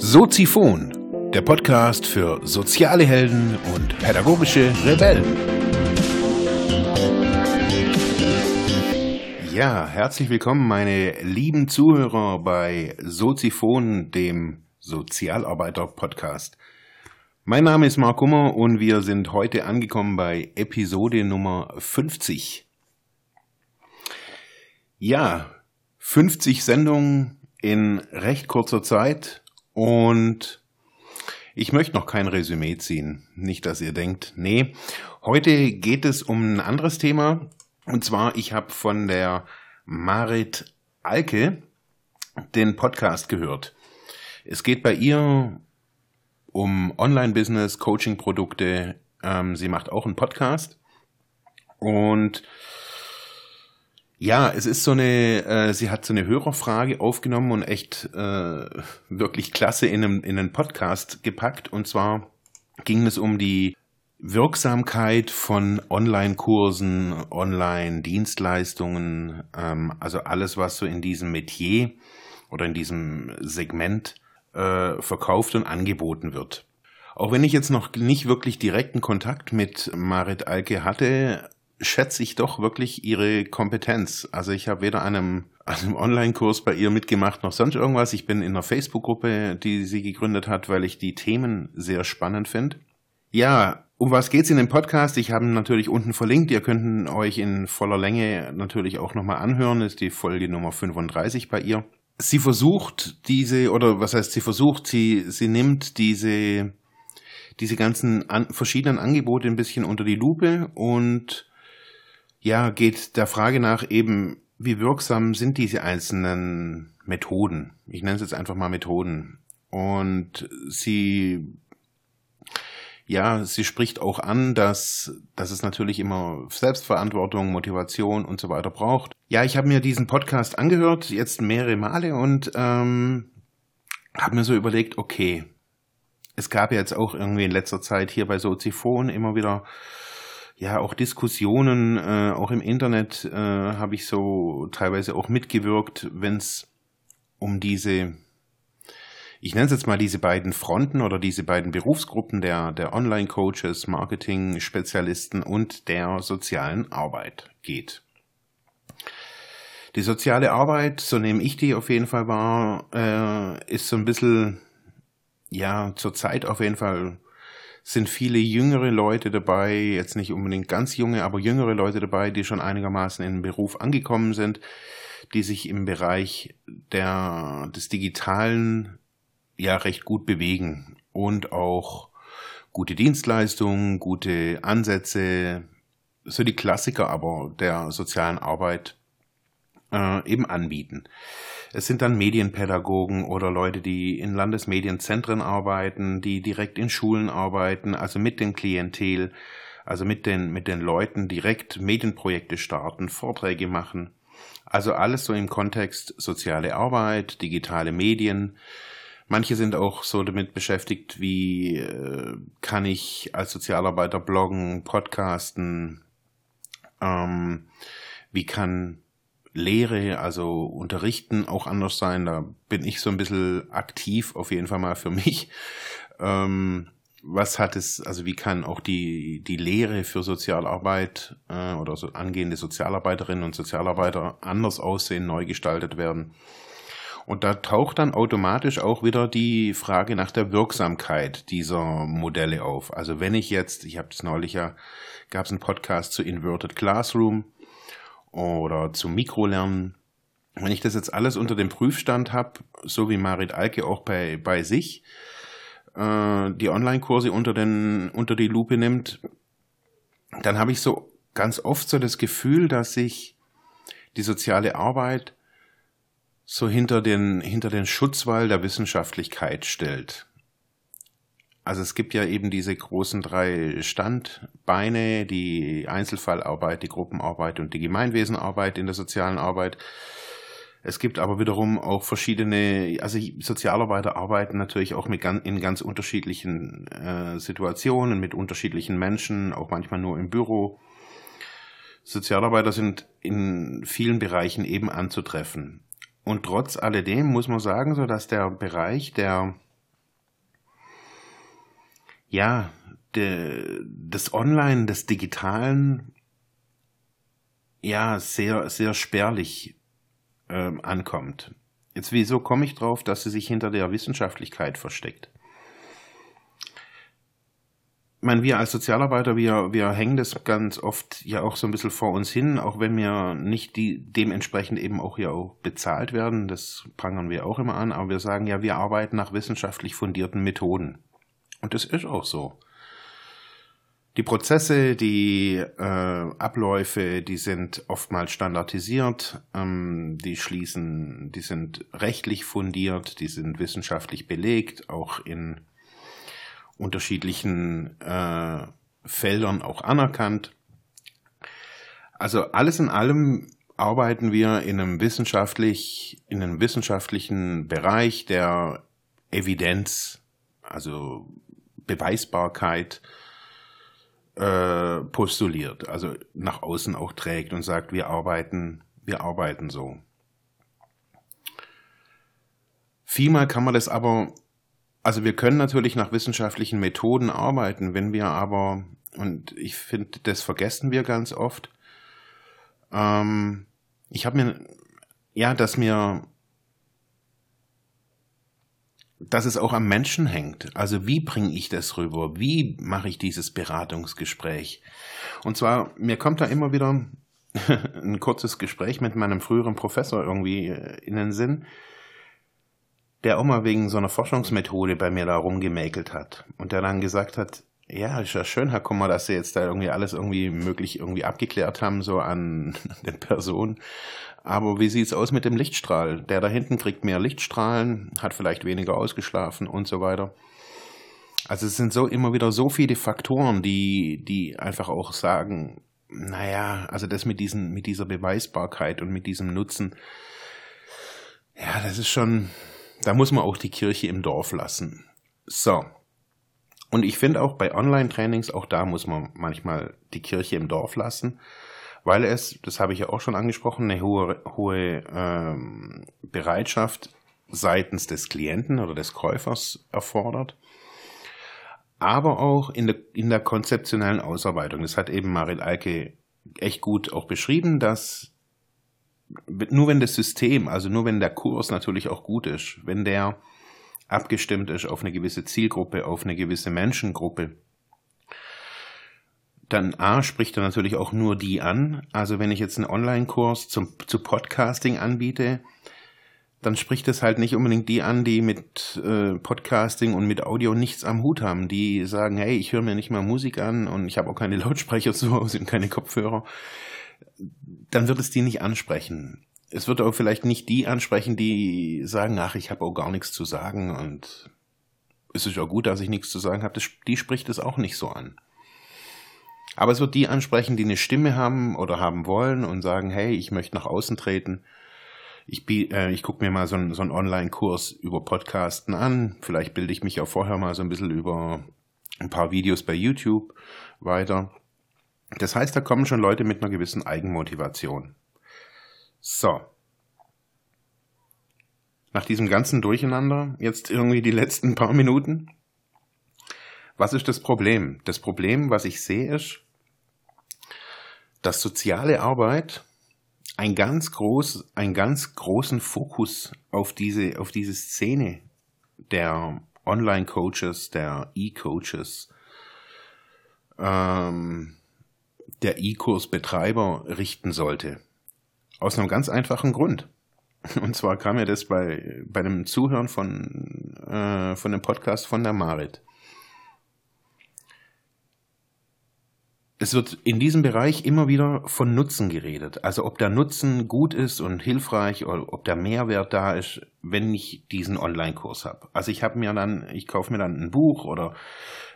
Soziphon, der Podcast für soziale Helden und pädagogische Rebellen. Ja, herzlich willkommen, meine lieben Zuhörer bei Soziphon, dem Sozialarbeiter-Podcast. Mein Name ist Mark Kummer und wir sind heute angekommen bei Episode Nummer 50. Ja, 50 Sendungen in recht kurzer Zeit und ich möchte noch kein Resümee ziehen. Nicht, dass ihr denkt, nee. Heute geht es um ein anderes Thema. Und zwar, ich habe von der Marit Alke den Podcast gehört. Es geht bei ihr um Online-Business, Coaching-Produkte. Ähm, sie macht auch einen Podcast. Und ja, es ist so eine, äh, sie hat so eine Hörerfrage aufgenommen und echt äh, wirklich klasse in, einem, in einen Podcast gepackt. Und zwar ging es um die Wirksamkeit von Online-Kursen, Online-Dienstleistungen, ähm, also alles, was so in diesem Metier oder in diesem Segment äh, verkauft und angeboten wird. Auch wenn ich jetzt noch nicht wirklich direkten Kontakt mit Marit Alke hatte, schätze ich doch wirklich ihre Kompetenz. Also ich habe weder einem, einem Online-Kurs bei ihr mitgemacht noch sonst irgendwas. Ich bin in einer Facebook-Gruppe, die sie gegründet hat, weil ich die Themen sehr spannend finde. Ja, um was geht's in dem Podcast? Ich habe ihn natürlich unten verlinkt. Ihr könnt euch in voller Länge natürlich auch nochmal anhören. Das ist die Folge Nummer 35 bei ihr. Sie versucht diese, oder was heißt sie versucht, sie, sie nimmt diese, diese ganzen an, verschiedenen Angebote ein bisschen unter die Lupe und ja, geht der Frage nach eben, wie wirksam sind diese einzelnen Methoden? Ich nenne es jetzt einfach mal Methoden. Und sie, ja, sie spricht auch an, dass, dass es natürlich immer Selbstverantwortung, Motivation und so weiter braucht. Ja, ich habe mir diesen Podcast angehört, jetzt mehrere Male und ähm, habe mir so überlegt, okay, es gab ja jetzt auch irgendwie in letzter Zeit hier bei Soziphon immer wieder ja auch Diskussionen, äh, auch im Internet äh, habe ich so teilweise auch mitgewirkt, wenn es um diese, ich nenne es jetzt mal diese beiden Fronten oder diese beiden Berufsgruppen der, der Online-Coaches, Marketing-Spezialisten und der sozialen Arbeit geht. Die soziale Arbeit, so nehme ich die auf jeden Fall wahr, äh, ist so ein bisschen, ja, zurzeit auf jeden Fall sind viele jüngere Leute dabei, jetzt nicht unbedingt ganz junge, aber jüngere Leute dabei, die schon einigermaßen in den Beruf angekommen sind, die sich im Bereich der, des Digitalen ja recht gut bewegen und auch gute Dienstleistungen, gute Ansätze, so die Klassiker aber der sozialen Arbeit äh, eben anbieten. Es sind dann Medienpädagogen oder Leute, die in Landesmedienzentren arbeiten, die direkt in Schulen arbeiten, also mit dem Klientel, also mit den, mit den Leuten direkt Medienprojekte starten, Vorträge machen. Also alles so im Kontext soziale Arbeit, digitale Medien. Manche sind auch so damit beschäftigt, wie äh, kann ich als Sozialarbeiter bloggen, podcasten, ähm, wie kann Lehre, also Unterrichten auch anders sein. Da bin ich so ein bisschen aktiv, auf jeden Fall mal für mich. Ähm, was hat es, also wie kann auch die, die Lehre für Sozialarbeit äh, oder so angehende Sozialarbeiterinnen und Sozialarbeiter anders aussehen, neu gestaltet werden? Und da taucht dann automatisch auch wieder die Frage nach der Wirksamkeit dieser Modelle auf. Also wenn ich jetzt, ich habe es neulich ja, gab es einen Podcast zu Inverted Classroom, oder zum Mikrolernen. Wenn ich das jetzt alles unter dem Prüfstand habe, so wie Marit Alke auch bei, bei sich, äh, die Online-Kurse unter, den, unter die Lupe nimmt, dann habe ich so ganz oft so das Gefühl, dass sich die soziale Arbeit so hinter den, hinter den Schutzwall der Wissenschaftlichkeit stellt. Also es gibt ja eben diese großen drei Standbeine, die Einzelfallarbeit, die Gruppenarbeit und die Gemeinwesenarbeit in der sozialen Arbeit. Es gibt aber wiederum auch verschiedene, also Sozialarbeiter arbeiten natürlich auch mit, in ganz unterschiedlichen äh, Situationen, mit unterschiedlichen Menschen, auch manchmal nur im Büro. Sozialarbeiter sind in vielen Bereichen eben anzutreffen. Und trotz alledem muss man sagen, so dass der Bereich der ja, de, des Online, des Digitalen ja sehr, sehr spärlich ähm, ankommt. Jetzt, wieso komme ich drauf, dass sie sich hinter der Wissenschaftlichkeit versteckt? Ich meine, wir als Sozialarbeiter, wir, wir hängen das ganz oft ja auch so ein bisschen vor uns hin, auch wenn wir nicht die, dementsprechend eben auch ja auch bezahlt werden. Das prangern wir auch immer an, aber wir sagen ja, wir arbeiten nach wissenschaftlich fundierten Methoden. Und das ist auch so. Die Prozesse, die äh, Abläufe, die sind oftmals standardisiert, ähm, die schließen, die sind rechtlich fundiert, die sind wissenschaftlich belegt, auch in unterschiedlichen äh, Feldern auch anerkannt. Also alles in allem arbeiten wir in einem wissenschaftlich, in einem wissenschaftlichen Bereich der Evidenz, also Beweisbarkeit, äh, postuliert, also nach außen auch trägt und sagt, wir arbeiten, wir arbeiten so. Vielmal kann man das aber, also wir können natürlich nach wissenschaftlichen Methoden arbeiten, wenn wir aber, und ich finde, das vergessen wir ganz oft, ähm, ich habe mir, ja, dass mir dass es auch am Menschen hängt. Also wie bringe ich das rüber? Wie mache ich dieses Beratungsgespräch? Und zwar, mir kommt da immer wieder ein kurzes Gespräch mit meinem früheren Professor irgendwie äh, in den Sinn, der auch mal wegen so einer Forschungsmethode bei mir da rumgemäkelt hat und der dann gesagt hat, ja, ist ja schön, Herr Kummer, dass Sie jetzt da irgendwie alles irgendwie möglich irgendwie abgeklärt haben, so an den Personen. Aber wie sieht's aus mit dem Lichtstrahl? Der da hinten kriegt mehr Lichtstrahlen, hat vielleicht weniger ausgeschlafen und so weiter. Also es sind so immer wieder so viele Faktoren, die, die einfach auch sagen, naja, also das mit diesen, mit dieser Beweisbarkeit und mit diesem Nutzen, ja, das ist schon, da muss man auch die Kirche im Dorf lassen. So. Und ich finde auch bei Online-Trainings, auch da muss man manchmal die Kirche im Dorf lassen weil es, das habe ich ja auch schon angesprochen, eine hohe, hohe ähm, Bereitschaft seitens des Klienten oder des Käufers erfordert, aber auch in der, in der konzeptionellen Ausarbeitung. Das hat eben Marit Alke echt gut auch beschrieben, dass nur wenn das System, also nur wenn der Kurs natürlich auch gut ist, wenn der abgestimmt ist auf eine gewisse Zielgruppe, auf eine gewisse Menschengruppe, dann A spricht er natürlich auch nur die an. Also wenn ich jetzt einen Online-Kurs zum, zu Podcasting anbiete, dann spricht es halt nicht unbedingt die an, die mit äh, Podcasting und mit Audio nichts am Hut haben. Die sagen, hey, ich höre mir nicht mal Musik an und ich habe auch keine Lautsprecher zu Hause und keine Kopfhörer. Dann wird es die nicht ansprechen. Es wird auch vielleicht nicht die ansprechen, die sagen, ach, ich habe auch gar nichts zu sagen und es ist ja gut, dass ich nichts zu sagen habe. Die spricht es auch nicht so an. Aber es wird die ansprechen, die eine Stimme haben oder haben wollen und sagen, hey, ich möchte nach außen treten. Ich, äh, ich gucke mir mal so einen, so einen Online-Kurs über Podcasten an. Vielleicht bilde ich mich auch vorher mal so ein bisschen über ein paar Videos bei YouTube weiter. Das heißt, da kommen schon Leute mit einer gewissen Eigenmotivation. So. Nach diesem ganzen Durcheinander, jetzt irgendwie die letzten paar Minuten. Was ist das Problem? Das Problem, was ich sehe, ist, dass soziale Arbeit ein ganz groß, einen ganz großen Fokus auf diese, auf diese Szene der Online-Coaches, der E-Coaches, ähm, der E-Kurs-Betreiber richten sollte. Aus einem ganz einfachen Grund. Und zwar kam mir das bei, bei dem Zuhören von, äh, von dem Podcast von der Marit. Es wird in diesem Bereich immer wieder von Nutzen geredet. Also ob der Nutzen gut ist und hilfreich oder ob der Mehrwert da ist, wenn ich diesen Online-Kurs habe. Also ich habe mir dann, ich kaufe mir dann ein Buch oder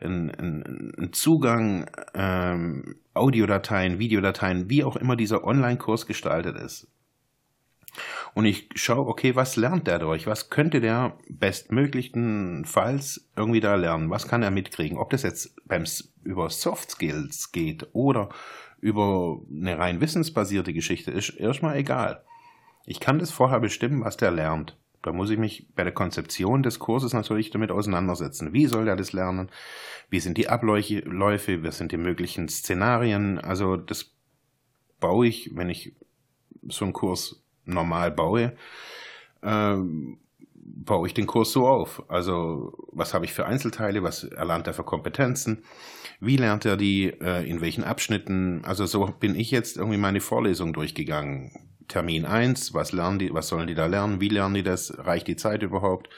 einen, einen Zugang, ähm, Audiodateien, Videodateien, wie auch immer dieser Online-Kurs gestaltet ist und ich schaue, okay, was lernt der durch? Was könnte der bestmöglichstenfalls irgendwie da lernen? Was kann er mitkriegen? Ob das jetzt beim, über Soft Skills geht oder über eine rein wissensbasierte Geschichte ist erstmal egal. Ich kann das vorher bestimmen, was der lernt. Da muss ich mich bei der Konzeption des Kurses natürlich damit auseinandersetzen. Wie soll er das lernen? Wie sind die Abläufe? Was sind die möglichen Szenarien? Also das baue ich, wenn ich so einen Kurs normal baue, ähm, baue ich den Kurs so auf. Also was habe ich für Einzelteile? Was erlernt er für Kompetenzen? Wie lernt er die? Äh, in welchen Abschnitten? Also so bin ich jetzt irgendwie meine Vorlesung durchgegangen Termin 1, was lernen die, was sollen die da lernen, wie lernen die das, reicht die Zeit überhaupt?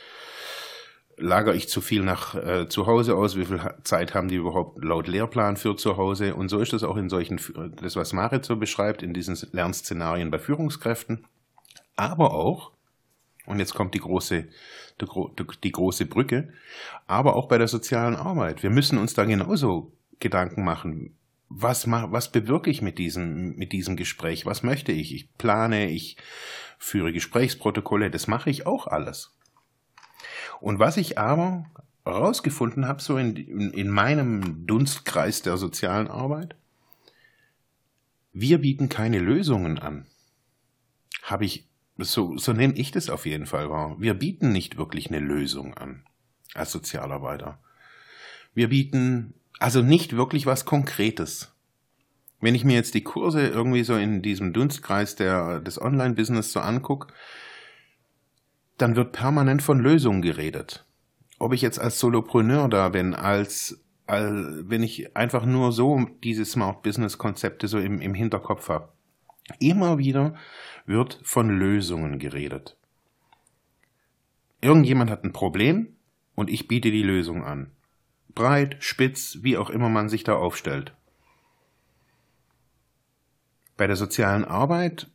Lager ich zu viel nach äh, zu Hause aus? Wie viel Zeit haben die überhaupt laut Lehrplan für zu Hause? Und so ist das auch in solchen, das was Marit so beschreibt, in diesen Lernszenarien bei Führungskräften. Aber auch, und jetzt kommt die große, die, die große Brücke, aber auch bei der sozialen Arbeit. Wir müssen uns da genauso Gedanken machen was, was bewirke ich mit diesem, mit diesem Gespräch? Was möchte ich? Ich plane, ich führe Gesprächsprotokolle, das mache ich auch alles. Und was ich aber herausgefunden habe, so in, in meinem Dunstkreis der sozialen Arbeit, wir bieten keine Lösungen an. Habe ich, so, so nehme ich das auf jeden Fall wahr. Wir bieten nicht wirklich eine Lösung an als Sozialarbeiter. Wir bieten also nicht wirklich was Konkretes. Wenn ich mir jetzt die Kurse irgendwie so in diesem Dunstkreis der, des Online-Business so angucke, dann wird permanent von Lösungen geredet. Ob ich jetzt als Solopreneur da bin, als, als wenn ich einfach nur so diese Smart Business Konzepte so im, im Hinterkopf habe. Immer wieder wird von Lösungen geredet. Irgendjemand hat ein Problem und ich biete die Lösung an breit, spitz, wie auch immer man sich da aufstellt. Bei der sozialen Arbeit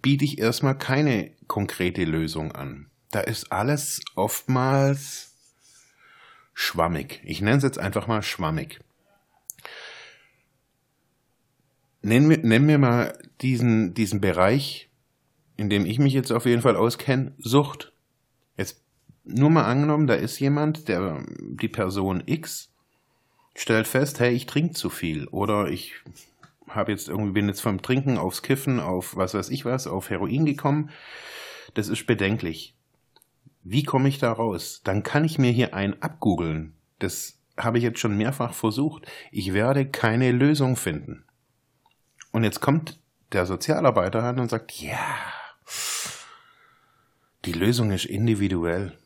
biete ich erstmal keine konkrete Lösung an. Da ist alles oftmals schwammig. Ich nenne es jetzt einfach mal schwammig. Nennen wir, nennen wir mal diesen, diesen Bereich, in dem ich mich jetzt auf jeden Fall auskenne, Sucht. Jetzt nur mal angenommen, da ist jemand, der die Person X stellt fest, hey, ich trinke zu viel oder ich habe jetzt irgendwie bin jetzt vom Trinken aufs Kiffen auf was weiß ich was auf Heroin gekommen. Das ist bedenklich. Wie komme ich da raus? Dann kann ich mir hier ein abgoogeln. Das habe ich jetzt schon mehrfach versucht. Ich werde keine Lösung finden. Und jetzt kommt der Sozialarbeiter an und sagt, ja, die Lösung ist individuell.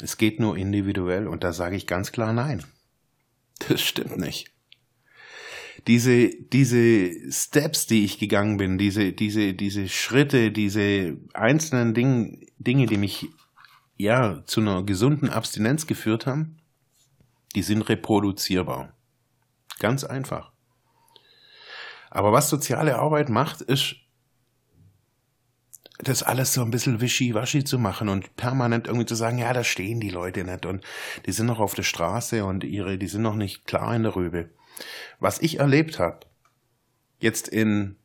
Es geht nur individuell und da sage ich ganz klar nein. Das stimmt nicht. Diese, diese Steps, die ich gegangen bin, diese, diese, diese Schritte, diese einzelnen Dinge, Dinge, die mich ja zu einer gesunden Abstinenz geführt haben, die sind reproduzierbar. Ganz einfach. Aber was soziale Arbeit macht, ist das alles so ein bisschen wischiwaschi zu machen und permanent irgendwie zu sagen, ja, da stehen die Leute nicht und die sind noch auf der Straße und ihre, die sind noch nicht klar in der Rübe. Was ich erlebt habe, jetzt in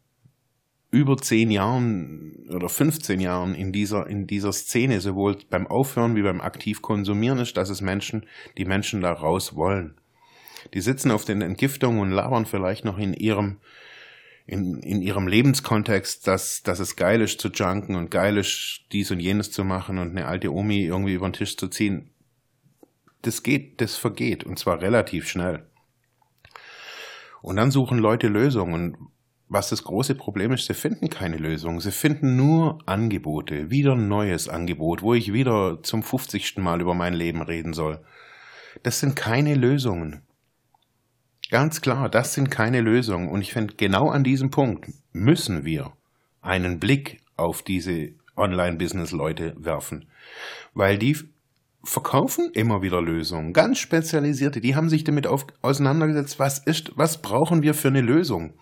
über zehn Jahren oder 15 Jahren in dieser, in dieser Szene, sowohl beim Aufhören wie beim aktiv konsumieren ist, dass es Menschen, die Menschen da raus wollen. Die sitzen auf den Entgiftungen und labern vielleicht noch in ihrem in, in ihrem Lebenskontext, dass, dass es geil ist zu junken und geil ist, dies und jenes zu machen und eine alte Omi irgendwie über den Tisch zu ziehen. Das geht, das vergeht und zwar relativ schnell. Und dann suchen Leute Lösungen. Was das große Problem ist, sie finden keine Lösung. Sie finden nur Angebote, wieder ein neues Angebot, wo ich wieder zum 50. Mal über mein Leben reden soll. Das sind keine Lösungen. Ganz klar, das sind keine Lösungen. Und ich finde, genau an diesem Punkt müssen wir einen Blick auf diese Online-Business-Leute werfen. Weil die verkaufen immer wieder Lösungen, ganz spezialisierte. Die haben sich damit auf, auseinandergesetzt, was ist, was brauchen wir für eine Lösung?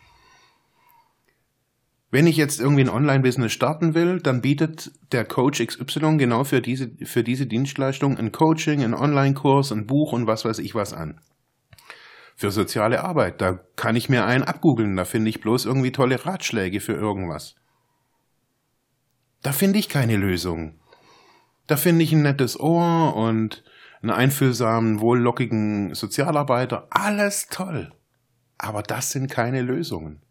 Wenn ich jetzt irgendwie ein Online-Business starten will, dann bietet der Coach XY genau für diese, für diese Dienstleistung ein Coaching, ein Online-Kurs, ein Buch und was weiß ich was an für soziale Arbeit. Da kann ich mir einen abgoogeln, da finde ich bloß irgendwie tolle Ratschläge für irgendwas. Da finde ich keine Lösung. Da finde ich ein nettes Ohr und einen einfühlsamen, wohllockigen Sozialarbeiter. Alles toll. Aber das sind keine Lösungen.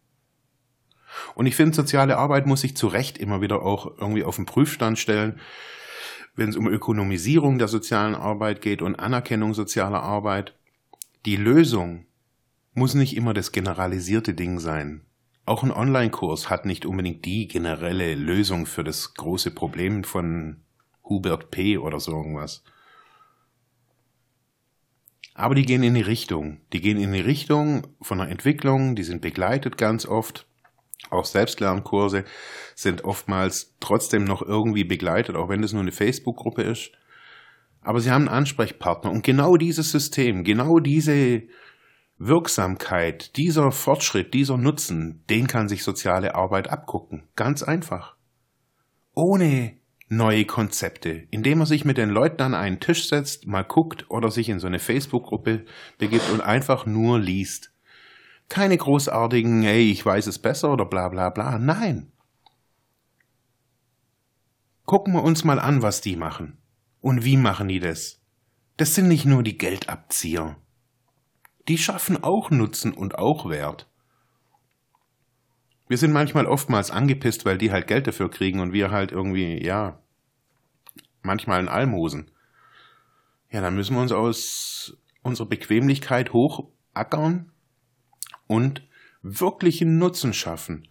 Und ich finde, soziale Arbeit muss sich zu Recht immer wieder auch irgendwie auf den Prüfstand stellen, wenn es um Ökonomisierung der sozialen Arbeit geht und Anerkennung sozialer Arbeit. Die Lösung muss nicht immer das generalisierte Ding sein. Auch ein Online-Kurs hat nicht unbedingt die generelle Lösung für das große Problem von Hubert P. oder so irgendwas. Aber die gehen in die Richtung. Die gehen in die Richtung von einer Entwicklung, die sind begleitet ganz oft. Auch Selbstlernkurse sind oftmals trotzdem noch irgendwie begleitet, auch wenn das nur eine Facebook-Gruppe ist. Aber sie haben einen Ansprechpartner und genau dieses System, genau diese Wirksamkeit, dieser Fortschritt, dieser Nutzen, den kann sich soziale Arbeit abgucken. Ganz einfach. Ohne neue Konzepte, indem er sich mit den Leuten an einen Tisch setzt, mal guckt oder sich in so eine Facebook-Gruppe begibt und einfach nur liest. Keine großartigen, hey, ich weiß es besser oder bla bla bla. Nein. Gucken wir uns mal an, was die machen. Und wie machen die das? Das sind nicht nur die Geldabzieher. Die schaffen auch Nutzen und auch Wert. Wir sind manchmal oftmals angepisst, weil die halt Geld dafür kriegen und wir halt irgendwie, ja, manchmal ein Almosen. Ja, dann müssen wir uns aus unserer Bequemlichkeit hochackern und wirklichen Nutzen schaffen.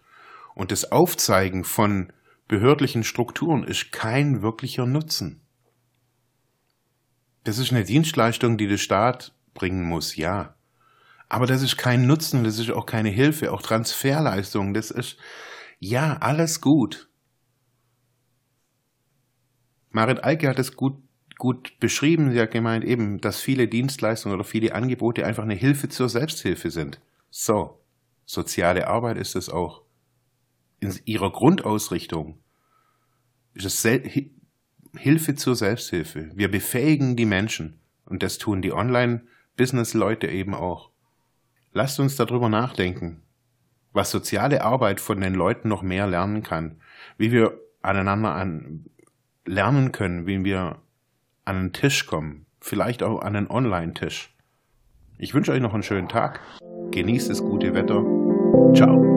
Und das Aufzeigen von behördlichen Strukturen ist kein wirklicher Nutzen. Das ist eine Dienstleistung, die der Staat bringen muss, ja. Aber das ist kein Nutzen, das ist auch keine Hilfe, auch Transferleistung, das ist, ja, alles gut. Marit Alke hat es gut, gut beschrieben. Sie hat gemeint eben, dass viele Dienstleistungen oder viele Angebote einfach eine Hilfe zur Selbsthilfe sind. So, soziale Arbeit ist es auch. In ihrer Grundausrichtung ist es Hilfe zur Selbsthilfe. Wir befähigen die Menschen und das tun die Online-Business-Leute eben auch. Lasst uns darüber nachdenken, was soziale Arbeit von den Leuten noch mehr lernen kann, wie wir aneinander an lernen können, wie wir an einen Tisch kommen, vielleicht auch an einen Online-Tisch. Ich wünsche euch noch einen schönen Tag, genießt das gute Wetter. Ciao.